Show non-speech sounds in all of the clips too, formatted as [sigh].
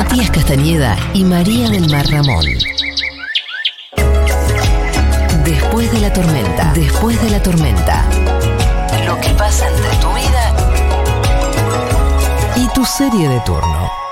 Matías Castañeda y María del Mar Ramón. Después de la tormenta, después de la tormenta. Lo que pasa entre tu vida y tu serie de turno.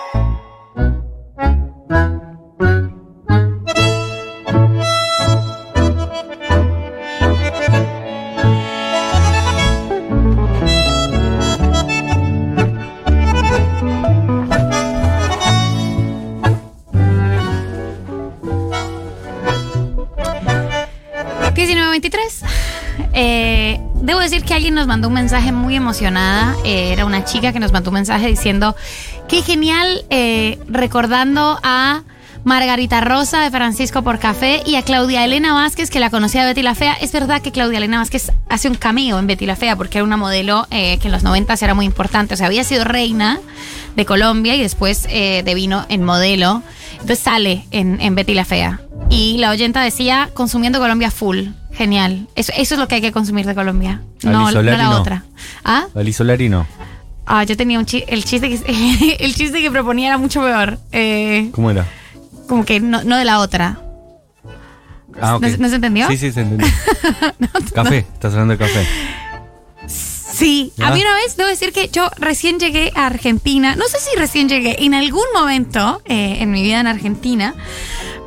Eh, debo decir que alguien nos mandó un mensaje muy emocionada. Eh, era una chica que nos mandó un mensaje diciendo, qué genial eh, recordando a Margarita Rosa de Francisco por Café y a Claudia Elena Vázquez, que la conocía de Betty la Fea. Es verdad que Claudia Elena Vázquez hace un cameo en Betty la Fea porque era una modelo que en los 90 era muy importante. O sea, había sido reina de Colombia y después de vino en modelo. Entonces sale en, en Betty la Fea. Y la oyenta decía, consumiendo Colombia full. Genial. Eso, eso es lo que hay que consumir de Colombia. No, no la otra. ¿Ah? Solari no. Ah, yo tenía un chiste, el chiste que [laughs] el chiste que proponía era mucho peor. Eh, ¿Cómo era? Como que no, no de la otra. Ah, okay. ¿No, se entendió? Sí, sí, se entendió. [laughs] café, estás hablando de café. Sí, a mí una vez debo decir que yo recién llegué a Argentina, no sé si recién llegué, en algún momento eh, en mi vida en Argentina,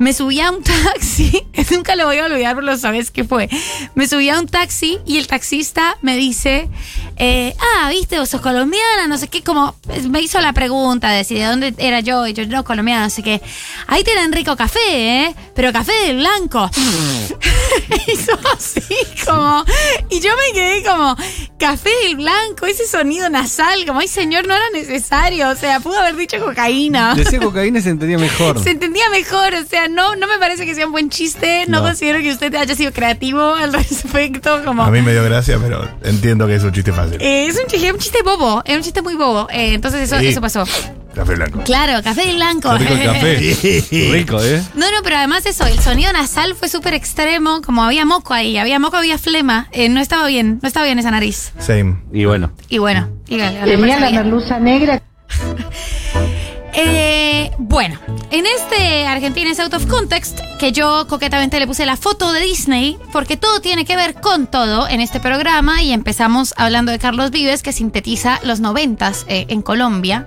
me subí a un taxi, [laughs] nunca lo voy a olvidar, pero lo sabes que fue. Me subí a un taxi y el taxista me dice, eh, ah, viste, vos sos colombiana, no sé qué, como me hizo la pregunta de si de dónde era yo, y yo no, colombiana, no sé qué. Ahí tienen rico café, ¿eh? Pero café de blanco. [laughs] hizo así, como, y yo me quedé como, café del blanco, ese sonido nasal, como, ay señor, no era necesario, o sea, pudo haber dicho cocaína. Decía cocaína y se entendía mejor. [laughs] Se entendía mejor, o sea, no, no me parece que sea un buen chiste, no, considero que usted haya sido creativo al [laughs] respecto, como... A mí me dio gracia, pero entiendo que es un chiste fácil. Eh, es un chiste, un chiste bobo, es un chiste muy bobo, eh, entonces eso, eso pasó. Café blanco. Claro, café blanco. Rico el café. [laughs] Rico, ¿eh? No, no, pero además eso, el sonido nasal fue súper extremo, como había moco ahí, había moco, había flema, eh, no estaba bien, no estaba bien esa nariz. Same. Y bueno. Y bueno. Y, Tenía la merluza negra. [laughs] Eh, bueno, en este Argentina es Out of Context, que yo coquetamente le puse la foto de Disney, porque todo tiene que ver con todo en este programa y empezamos hablando de Carlos Vives, que sintetiza los noventas eh, en Colombia.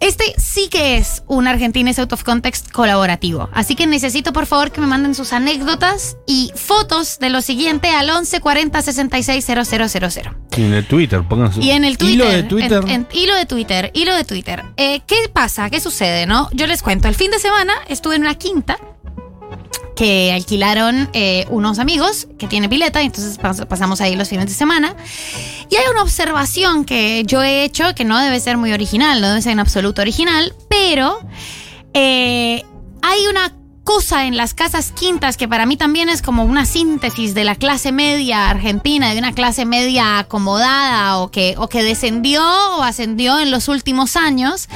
Este sí que es un Argentines Out of Context colaborativo. Así que necesito por favor que me manden sus anécdotas y fotos de lo siguiente al 11 40 66 000. Y en el Twitter, pongan su. Y en el Twitter. Hilo de Twitter. En, hilo de Twitter, hilo de Twitter. Eh, ¿Qué pasa? ¿Qué sucede? no? Yo les cuento. El fin de semana estuve en una quinta que alquilaron eh, unos amigos que tiene pileta, y entonces pasamos ahí los fines de semana. Y hay una observación que yo he hecho que no debe ser muy original, no debe ser en absoluto original, pero eh, hay una cosa en las casas quintas que para mí también es como una síntesis de la clase media argentina, de una clase media acomodada o que, o que descendió o ascendió en los últimos años.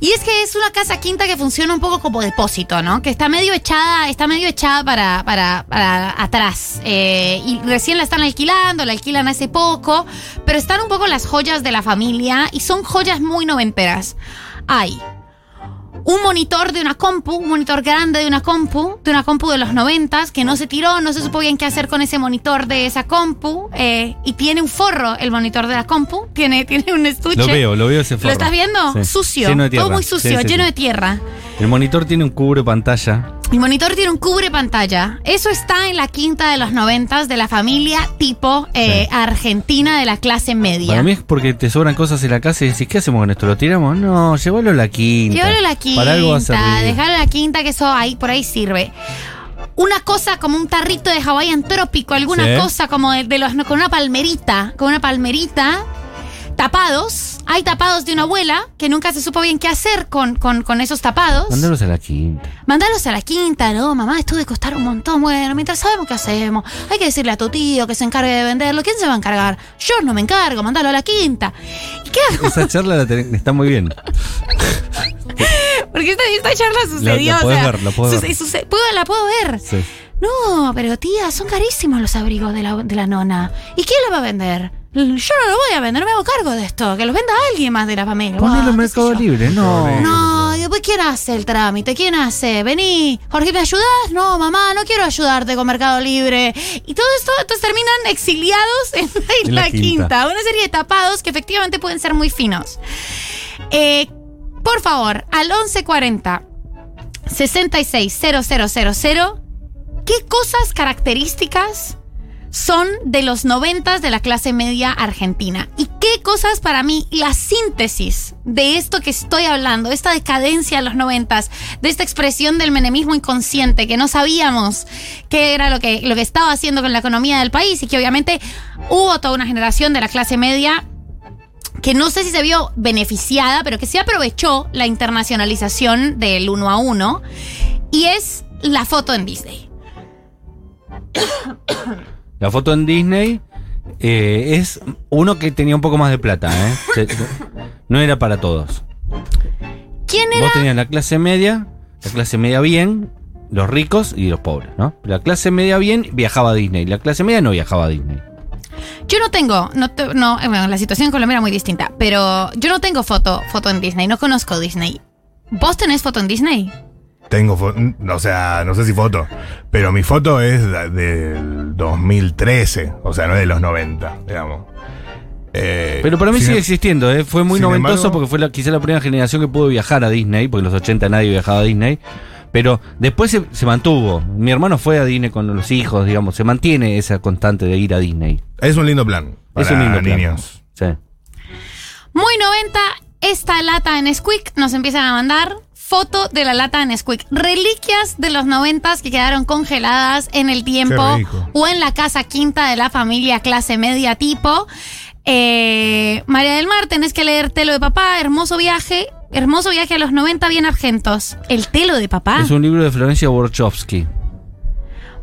Y es que es una casa quinta que funciona un poco como depósito, ¿no? Que está medio echada, está medio echada para, para, atrás. Eh, y recién la están alquilando, la alquilan hace poco, pero están un poco las joyas de la familia y son joyas muy noventeras. Hay un monitor de una compu, un monitor grande de una compu, de una compu de los noventas, que no se tiró, no se supo bien qué hacer con ese monitor de esa compu, eh, y tiene un forro el monitor de la compu, tiene, tiene un estuche. Lo veo, lo veo ese forro. ¿Lo estás viendo? Sucio, todo muy sucio, lleno de tierra. El monitor tiene un cubre pantalla. El monitor tiene un cubre pantalla. Eso está en la quinta de los noventas de la familia tipo eh, argentina de la clase media. Para mí es porque te sobran cosas en la casa y decís, ¿qué hacemos con esto? ¿Lo tiramos? No, llévalo a la quinta. Llévalo a la quinta. Para algo Dejarlo a la quinta, que eso ahí por ahí sirve una cosa como un tarrito de Hawaiian trópico, alguna cosa como de, los con una palmerita, con una palmerita tapados. Hay tapados de una abuela que nunca se supo bien qué hacer con, con, esos tapados. Mándalos a la quinta. Mándalos a la quinta, no, mamá, esto de costar un montón. Bueno, mientras sabemos qué hacemos, hay que decirle a tu tío que se encargue de venderlo. ¿Quién se va a encargar? Yo no me encargo, mándalo a la quinta. ¿Y qué hago? Esa charla está muy bien. [laughs] Porque esta, esta charla sucedió. La, la ver, la puedo ver. la puedo ver. Sí. No, pero tía, son carísimos los abrigos de la, de la nona. ¿Y quién los va a vender? Yo no lo voy a vender, me hago cargo de esto. Que los venda alguien más de la familia. Ponelo en Mercado Libre, no. No, ¿quién hace el trámite? ¿Quién hace? Vení, Jorge, ¿me ayudás? No, mamá, no quiero ayudarte con Mercado Libre. Y todo esto, entonces terminan exiliados en la En la Isla Quinta. Quinta. Una serie de tapados que efectivamente pueden ser muy finos. Eh, por favor, al 1140 660000, ¿qué cosas características son de los noventas de la clase media argentina? ¿Y qué cosas para mí la síntesis de esto que estoy hablando, esta decadencia de los noventas, de esta expresión del menemismo inconsciente que no sabíamos qué era lo que, lo que estaba haciendo con la economía del país y que obviamente hubo toda una generación de la clase media que no sé si se vio beneficiada, pero que sí aprovechó la internacionalización del uno a uno, y es la foto en Disney. La foto en Disney eh, es uno que tenía un poco más de plata, ¿eh? [laughs] Se- no era para todos. ¿Quién era? Vos tenías la clase media, la clase media bien, los ricos y los pobres, ¿no? La clase media bien viajaba a Disney, la clase media no viajaba a Disney. Yo no tengo, no, te- no, eh, bueno, la situación en Colombia era muy distinta, pero yo no tengo foto, foto en Disney, no conozco Disney. ¿Vos tenés foto en Disney? Tengo foto, o sea, no sé si foto, pero mi foto es de- del 2013, o sea, no es de los 90, digamos. Eh, Pero para mí sigue em- existiendo, ¿eh? Fue muy noventoso embargo- porque fue la, quizá la primera generación que pudo viajar a Disney, porque en los 80 nadie viajaba a Disney. Pero después se, se mantuvo. Mi hermano fue a Disney con los hijos, digamos. Se mantiene esa constante de ir a Disney. Es un lindo plan. Para es un lindo plan. niños. Sí. Muy 90, esta lata en Squeak nos empiezan a mandar foto de la lata en Squeak. Reliquias de los 90 que quedaron congeladas en el tiempo o en la casa quinta de la familia clase media tipo. Eh, María del Mar, tenés que leer Telo de Papá, hermoso viaje. Hermoso viaje a los 90 bien argentos. El telo de papá. Es un libro de Florencia Borchowski.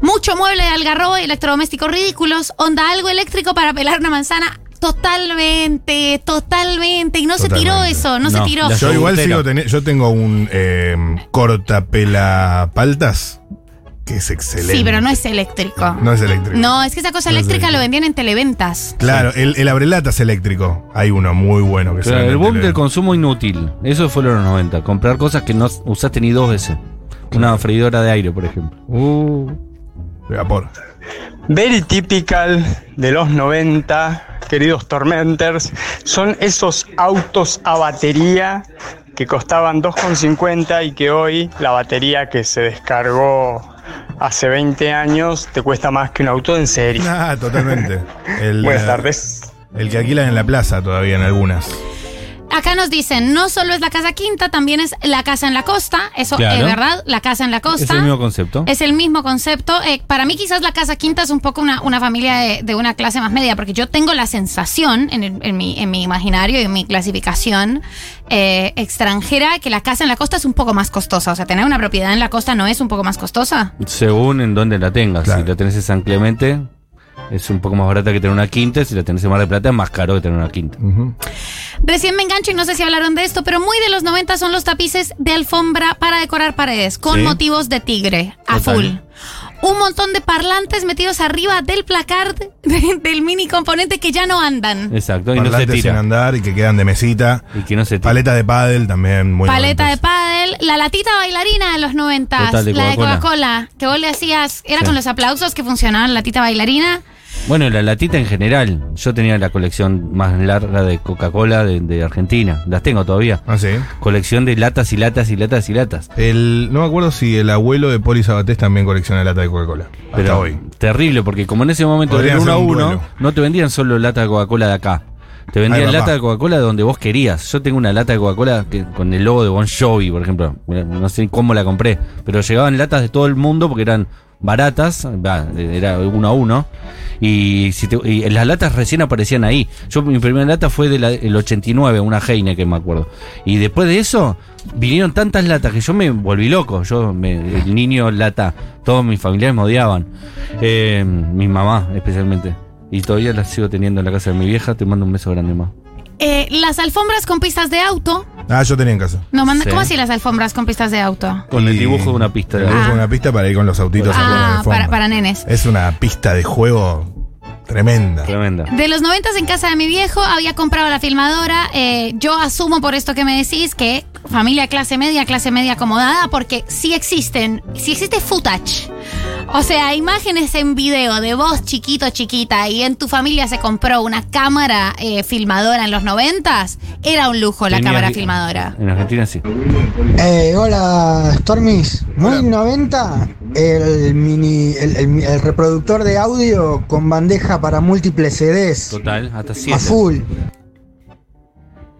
Mucho mueble de algarrobo y electrodomésticos ridículos. Onda algo eléctrico para pelar una manzana. Totalmente, totalmente. Y no se tiró eso, no, se tiró. Yo igual sigo teniendo, yo tengo un eh, cortapela paltas que es excelente. Sí, pero no es eléctrico. No es eléctrico. No, es que esa cosa No es eléctrica lo vendían en televentas. Claro, el, el abrelata es eléctrico. Hay uno muy bueno que Claro, el boom del consumo inútil. Eso fue en los 90. Comprar cosas que no usaste ni dos veces. Una freidora de aire, por ejemplo. Uh, vapor. Very typical de los 90, queridos Tormenters, son esos autos a batería que costaban 2,50 y que hoy la batería que se descargó hace 20 años te cuesta más que un auto en serie. Ah, totalmente. [laughs] El, Buenas tardes. El que alquilan en la plaza todavía en algunas. Acá nos dicen, no solo es la casa quinta, también es la casa en la costa. Eso Claro. es verdad, la casa en la costa. Es el mismo concepto. Es el mismo concepto. Eh, para mí quizás la casa quinta es un poco una, una familia de, de una clase más media, porque yo tengo la sensación en, el- en mi, en mi imaginario y en mi clasificación eh, extranjera que la casa en la costa es un poco más costosa. O sea, tener una propiedad en la costa no es un poco más costosa. Según en dónde la tengas. Claro. Si la tenés en San Clemente, es un poco más barata que tener una quinta. Si la tenés en Mar de Plata, es más caro que tener una quinta. Ujú. Recién me engancho y no sé si hablaron de esto, pero muy de los 90 son los tapices de alfombra para decorar paredes, con Sí. motivos de tigre, a Total. full. Un montón de parlantes metidos arriba del placard de- del mini componente que ya no andan. Exacto. Y no se Parlantes sin tira. andar y que quedan de mesita. Y que no se tira. Paleta de pádel también muy Paleta de pádel, la latita bailarina de los 90, Total, de la de Coca-Cola. Coca-Cola, que vos le hacías, era Sí. con los aplausos que funcionaban la latita bailarina. Bueno, la latita en general. Yo tenía la colección más larga de Coca-Cola de, de Argentina. Las tengo todavía. Ah, sí. Colección de latas y latas y latas y latas. El, no me acuerdo si el abuelo de Poli Sabatés también colecciona lata de Coca-Cola. Hasta Pero hoy. terrible, porque como en ese momento era uno a uno, no te vendían solo lata de Coca-Cola de acá. Te vendían Ay, lata de Coca-Cola de donde vos querías. Yo tengo una lata de Coca-Cola con el logo de Bon Jovi, por ejemplo. No sé cómo la compré, pero llegaban latas de todo el mundo porque eran baratas, era uno a uno. Y, las latas recién aparecían ahí. Yo mi primera lata fue del 89, una Heineken, me acuerdo. Y después de eso vinieron tantas latas que yo me volví loco. Yo, me- el niño lata, todos mis familiares me odiaban. Eh, mi mamá especialmente. Y todavía las sigo teniendo en la casa de mi vieja. Te mando un beso grande, más. Eh, las alfombras con pistas de auto. Ah, yo tenía en casa. No, manda, Sí. ¿Cómo así las alfombras con pistas de auto? Con el Y- dibujo de una pista. de Le auto. puse una pista para ir con los autitos a poner Ah, alfombra. para, para nenes. Es una pista de juego tremenda. Tremenda. De los noventas en casa de mi viejo había comprado la filmadora. eh, yo asumo por esto que me decís que familia clase media, clase media acomodada, porque sí existen, sí existe footage. O sea, imágenes en video de vos chiquito, chiquita, y en tu familia se compró una cámara eh, filmadora en los noventas, era un lujo la Tenía cámara filmadora. En Argentina sí. Eh, hola, Stormis. Muy 90, el, mini, el, el- el reproductor de audio con bandeja para múltiples CDs. Total, hasta A 7. full.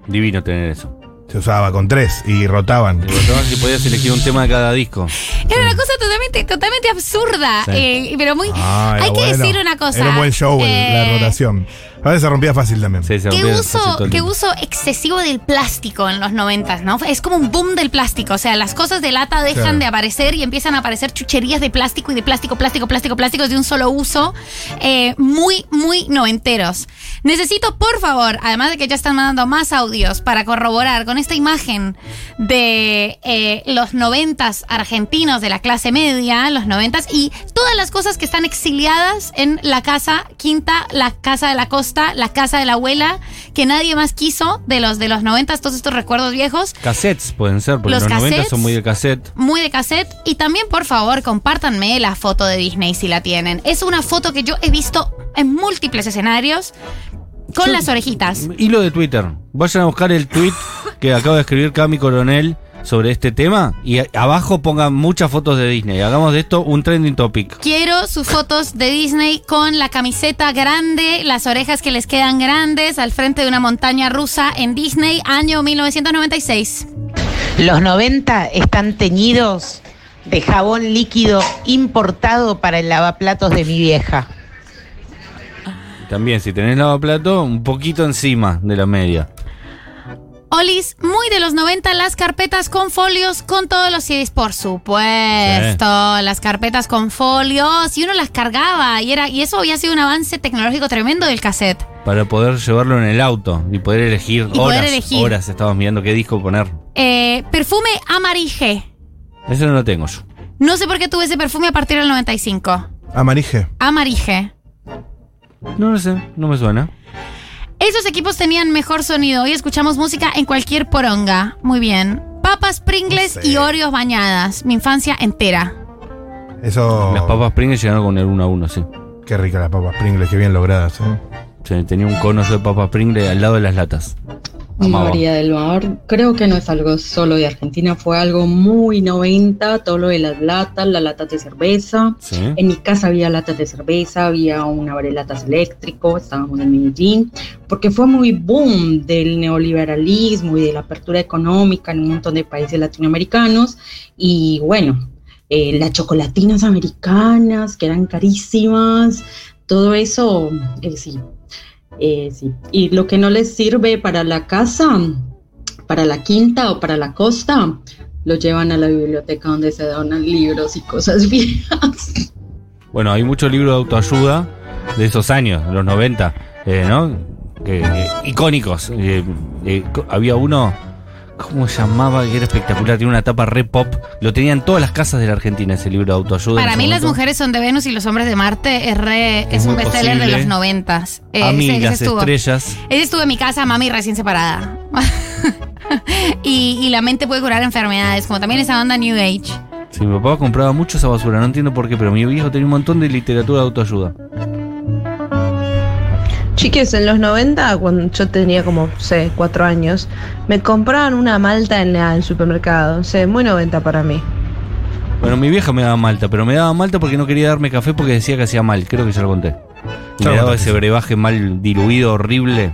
Divino tener eso. Se usaba con tres y rotaban. Y botabas y podías elegir un tema de cada disco. Era una cosa totalmente, totalmente absurda, Sí. eh, pero muy... Ah, era hay que bueno. decir una cosa. Era un buen show el- la eh, rotación. A veces se rompía fácil también. Sí, se Qué rompía uso, todo el qué tiempo. uso excesivo del plástico en los noventas, ¿no? Es como un boom del plástico. O sea, las cosas de lata dejan Claro. de aparecer y empiezan a aparecer chucherías de plástico y de plástico, plástico, plástico, plásticos de un solo uso. eh, muy, muy noventeros. Necesito, por favor, además de que ya están mandando más audios para corroborar con esta imagen de eh, los noventas argentinos de la clase media, los noventas, y todas las cosas que están exiliadas en la casa quinta, la casa de la costa, la casa de la abuela, que nadie más quiso de los de los noventas, todos estos recuerdos viejos. Cassettes pueden ser, porque Los los, 90 cassettes. son muy de cassette. Muy de cassette. Y también, por favor, compártanme la foto de Disney si la tienen. Es una foto que yo he visto en múltiples escenarios con Yo- las orejitas. Hilo de Twitter. Vayan a buscar el tweet que acaba de escribir Cami Coronel sobre este tema y a- abajo pongan muchas fotos de Disney. Hagamos de esto un trending topic. Quiero sus fotos de Disney con la camiseta grande, las orejas que les quedan grandes, al frente de una montaña rusa en Disney, año 1996. Los 90 están teñidos de jabón líquido importado para el lavaplatos de mi vieja. También, si tenés lavaplato, un poquito encima de la media. Olis, muy de los 90, las carpetas con folios con todos los CDs, por supuesto. Las carpetas con folios y uno las cargaba y era y eso había sido un avance tecnológico tremendo del cassette. Para poder llevarlo en el auto y poder elegir Y poder horas. elegir. Horas estabas mirando qué disco poner. Eh, perfume amarige. Eso no lo tengo yo. No sé por qué tuve ese perfume a partir del 95. Amarije. Amarige. No lo sé, no me suena. Esos equipos tenían mejor sonido. Hoy escuchamos música en cualquier poronga. Muy bien. Papas Pringles No sé. y Oreos bañadas. Mi infancia entera. Eso. Las papas Pringles llegaron con el 1 a 1, sí. Qué rica las papas Pringles, qué bien logradas, ¿eh? Sí, Tenía un cono de papas Pringles al lado de las latas. María del Mar, creo que no es algo solo de Argentina, fue algo muy 90, todo lo de las latas, las latas de cerveza. Sí. En mi casa había latas de cerveza, había un abrelatas eléctrico, estábamos en Medellín, porque fue muy boom del neoliberalismo y de la apertura económica en un montón de países latinoamericanos. Y bueno, eh, las chocolatinas americanas, que eran carísimas, todo eso, eh, sí, eh, sí. Y lo que no les sirve para la casa, para la quinta o para la costa, lo llevan a la biblioteca donde se donan libros y cosas [laughs] viejas. Bueno, hay muchos libros de autoayuda de esos años, de los 90, eh, ¿no? Eh, icónicos. Eh, eh, había uno, ¿cómo llamaba? Que era espectacular, tiene una tapa re pop. Lo tenían en todas las casas de la Argentina ese libro de autoayuda. Para mí las mujeres son de Venus y los hombres de Marte es, re- Es es un bestseller de los noventas. Eh, A mí, ese- ese las estuvo. estrellas. Ese estuvo en mi casa, mami recién separada. [laughs] y, y la mente puede curar enfermedades, como también esa banda New Age. Sí, mi papá compraba mucho esa basura, no entiendo por qué, pero mi viejo tenía un montón de literatura de autoayuda. Chiques, en los 90, cuando yo tenía como, sé, cuatro años, me compraban una malta en la- en el supermercado. Sé, muy 90 para mí. Bueno, mi vieja me daba malta, pero me daba malta porque no quería darme café porque decía que hacía mal. Creo que ya lo conté. Me daba ese brebaje mal diluido, horrible.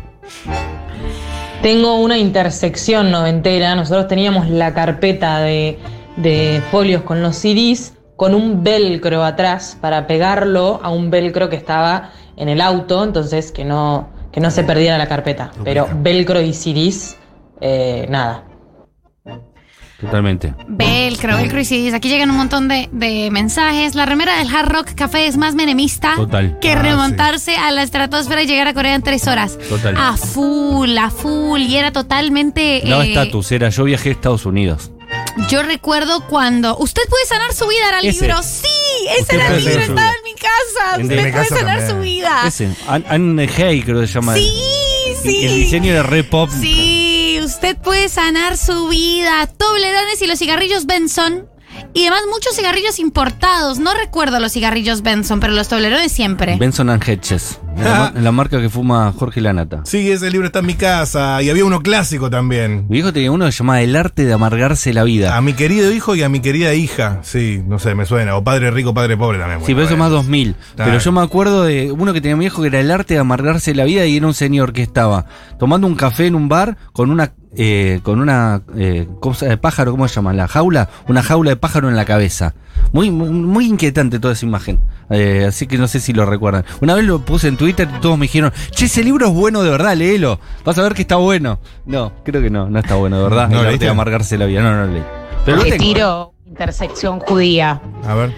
Tengo una intersección noventera. Nosotros teníamos la carpeta de, de folios con los CDs con un velcro atrás para pegarlo a un velcro que estaba en el auto, entonces que no, que no se perdiera la carpeta. Pero velcro y CDs, eh, nada. Totalmente. Velcro, Velcro y CDs. Aquí llegan un montón de, de mensajes. La remera del Hard Rock Café es más menemista Total. que Ah, remontarse a la estratosfera y llegar a Corea en tres horas. Total. A full, a full. Y era totalmente. Daba eh, estatus, era yo viajé a Estados Unidos. Yo recuerdo cuando. Usted puede sanar su vida, era el Ese. libro. Sí, ese Usted era el libro, sanar su estaba vida. en mi casa. En Usted puede casa sanar también. su vida. Ese, An- Anne Hay creo que se llama. Sí, sí. El diseño era re pop. Sí, usted Usted puede sanar su vida. Toblerones y los cigarrillos Benson. Y además muchos cigarrillos importados. No recuerdo los cigarrillos Benson, pero los toblerones siempre. Benson and Hedges. La, la marca que fuma Jorge Lanata. Sí, ese libro está en mi casa. Y había uno clásico también. Mi hijo tenía uno que se llamaba El arte de amargarse la vida. A mi querido hijo y a mi querida hija. Sí, no sé, me suena. O padre rico, padre pobre también. Sí, pero eso es más 2000. Claro. Pero yo me acuerdo de uno que tenía mi hijo que era el arte de amargarse la vida y era un señor que estaba tomando un café en un bar con una eh, con una eh, cosa de pájaro, ¿cómo se llama? La jaula, una jaula de pájaro en la cabeza. Muy, muy, muy inquietante toda esa imagen. Eh, así que no sé si lo recuerdan. Una vez lo puse en Twitter y todos me dijeron, che, ese libro es bueno de verdad, léelo. Vas a ver que está bueno. No, creo que no, no está bueno de [laughs] verdad. ¿No arte leíste? de amargarse la vida. No, no lo leí. Pero lo Te tengo. tiro intersección judía. A ver.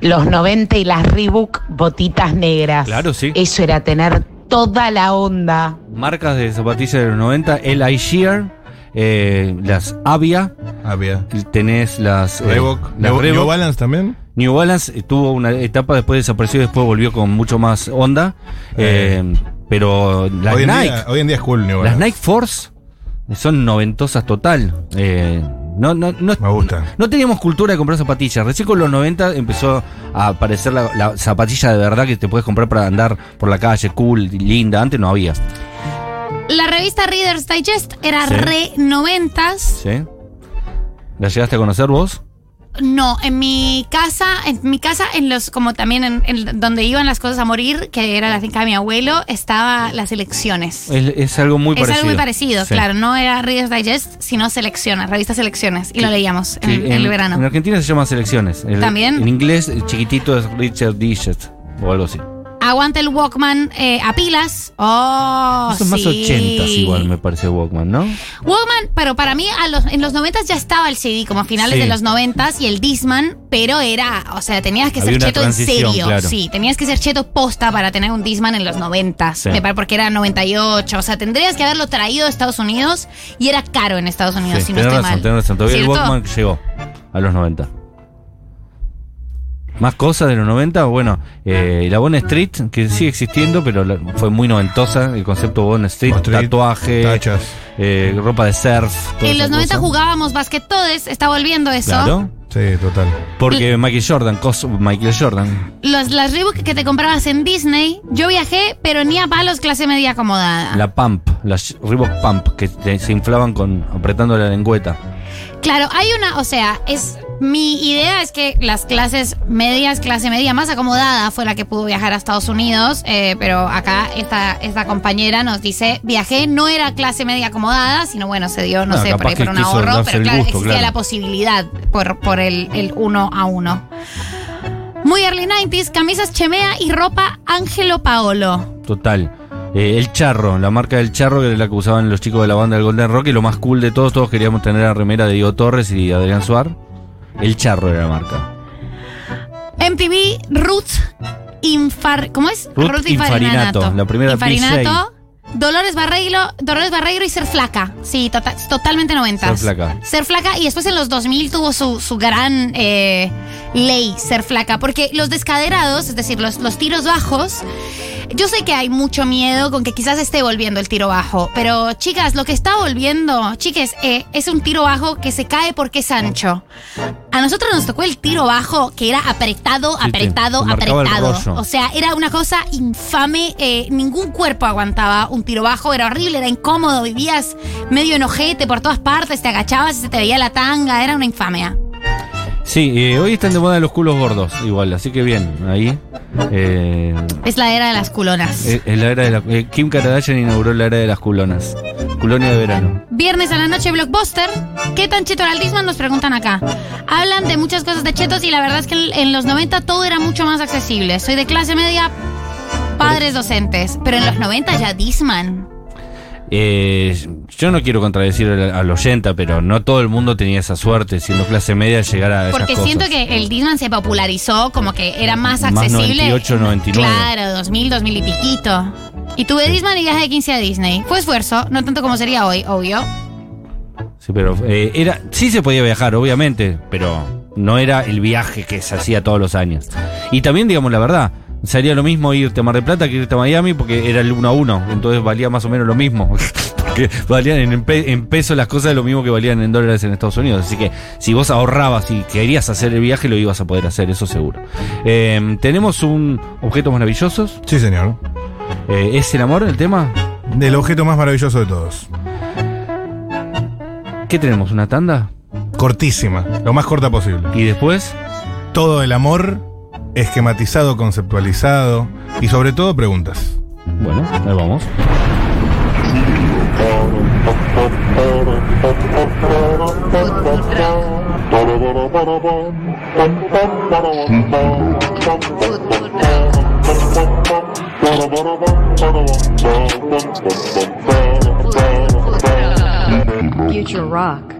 Los 90 y las Reebok botitas negras. Claro, sí. Eso era tener toda la onda. Marcas de zapatillas de los 90, el iShear, eh, las Avia, Había. tenés las eh, Reebok. las New, Reebok. New Balance también. New Balance eh, tuvo una etapa, después desapareció y después volvió con mucho más onda. eh, pero las hoy, en Nike, día, hoy en día es cool New las Balance. Nike Force son noventosas total. Eh, no, no, no, Me gusta. no teníamos cultura de comprar zapatillas. Recién con los 90 empezó a aparecer la, la zapatilla de verdad que te puedes comprar para andar por la calle, cool, linda. Antes no había. La revista Reader's Digest era Sí. re noventas. ¿Sí? ¿La llegaste a conocer vos? No, en mi casa, en mi casa, en los, como también en, en donde iban las cosas a morir, que era la finca de mi abuelo, estaba las elecciones. Es, es algo muy es parecido. algo muy parecido, Sí. claro. No era Reader's Digest, sino Selecciones, revista Selecciones. Y lo leíamos en, Sí, el- en el verano. En Argentina se llama Selecciones. El- ¿También? En inglés, el chiquitito es Richard Digest o algo así. Aguante el Walkman eh, a pilas. Oh, Eso es más sí. 80 igual, me parece Walkman, ¿no? Walkman, pero para mí a los, en los 90 ya estaba el CD, como a finales Sí. de los 90 y el Disman, pero era, o sea, tenías que Había ser cheto en serio. claro. Sí, tenías que ser cheto posta para tener un Disman en los 90 Sí. Me parece porque era 98, o sea, tendrías que haberlo traído de Estados Unidos y era caro en Estados Unidos, si no estoy razón, mal. razón. Todavía el. Walkman llegó a los 90. Más cosas de los 90, bueno, eh, la Bond Street, que sigue existiendo, pero la- fue muy noventosa, el concepto Bond Street, Bond Street, tatuaje, tachas. eh, ropa de surf. En los 90 cosa. jugábamos basquetodes, está volviendo eso. Claro, Sí, total. porque Michael Jordan, cos- Michael Jordan, Los, las Reebok que te comprabas en Disney, yo viajé, pero ni a palos clase media acomodada. la Pump, las Reebok Pump, que te- se inflaban con apretando la lengüeta. Claro, hay una, o sea, es mi idea es que las clases medias, clase media más acomodada fue la que pudo viajar a Estados Unidos, eh, pero acá esta, esta compañera nos dice, viajé, no era clase media acomodada, sino bueno, se dio, no sé, por ahí por un ahorro, pero claro, gusto, existía claro. la posibilidad por, por el, el uno a uno. Muy early 90s, camisas Chemea y ropa Ángelo Paolo. Total. Eh, el charro, la marca del charro, que era la que usaban los chicos de la banda del Golden Rock, y lo más cool de todos, todos queríamos tener la remera de Diego Torres y Adrián Suar. El charro era la marca. MTV Ruth Infar... ¿Cómo es? Ruth Infarinato, la primera Infarinato. Dolores Barreiro, Dolores Barreiro y Ser Flaca. Sí, tota- totalmente noventas. Ser Flaca. Ser Flaca y después en los 2000 tuvo su, su gran eh, ley Ser Flaca. Porque los descaderados, es decir, los, los tiros bajos, yo sé que hay mucho miedo con que quizás esté volviendo el tiro bajo. Pero chicas, lo que está volviendo, chiques, eh, es un tiro bajo que se cae porque es ancho. A nosotros nos tocó el tiro bajo que era apretado, Sí, apretado, marcaba el apretado. O sea, era una cosa infame. eh, ningún cuerpo aguantaba un tiro bajo. Era horrible, era incómodo. Vivías medio enojete por todas partes. Te agachabas y se te veía la tanga. Era una infamia. Sí, eh, hoy están de moda los culos gordos, igual, así que bien, ahí. Eh, Es la era de las culonas. eh, es la era de la- eh, Kim Kardashian inauguró la era de las culonas. Culonia de verano. Viernes a la noche, Blockbuster. ¿Qué tan cheto era el Disman? Nos preguntan acá. Hablan de muchas cosas de chetos y la verdad es que en en los 90 todo era mucho más accesible. Soy de clase media, padres docentes. Pero en los 90 ya Disman. Eh, yo no quiero contradecir al, al oyenta, pero no todo el mundo tenía esa suerte, siendo clase media, llegar a esas Porque cosas. siento que el Disman se popularizó como que era más Más accesible. 98, 99. Claro, 2000, 2000 y piquito. Y tuve Disman y viaje de 15 a Disney. Fue esfuerzo, no tanto como sería hoy, obvio. Sí, pero eh, era, sí se podía viajar, obviamente, pero no era el viaje que se hacía todos los años. Y también, digamos la verdad, sería lo mismo irte a Mar del Plata que irte a Miami porque era el uno a uno, entonces valía más o menos lo mismo. [laughs] Porque valían en, pe- en pesos las cosas lo mismo que valían en dólares en Estados Unidos. Así que si vos ahorrabas y querías hacer el viaje, lo ibas a poder hacer, eso seguro. Eh, Tenemos un objetos maravillosos. Sí, señor. Eh, ¿Es el amor el tema? Del objeto más maravilloso de todos. ¿Qué tenemos? ¿Una tanda? Cortísima, lo más corta posible. ¿Y después? Todo el amor, esquematizado, conceptualizado y sobre todo preguntas. Bueno, ahí vamos. Future Rock.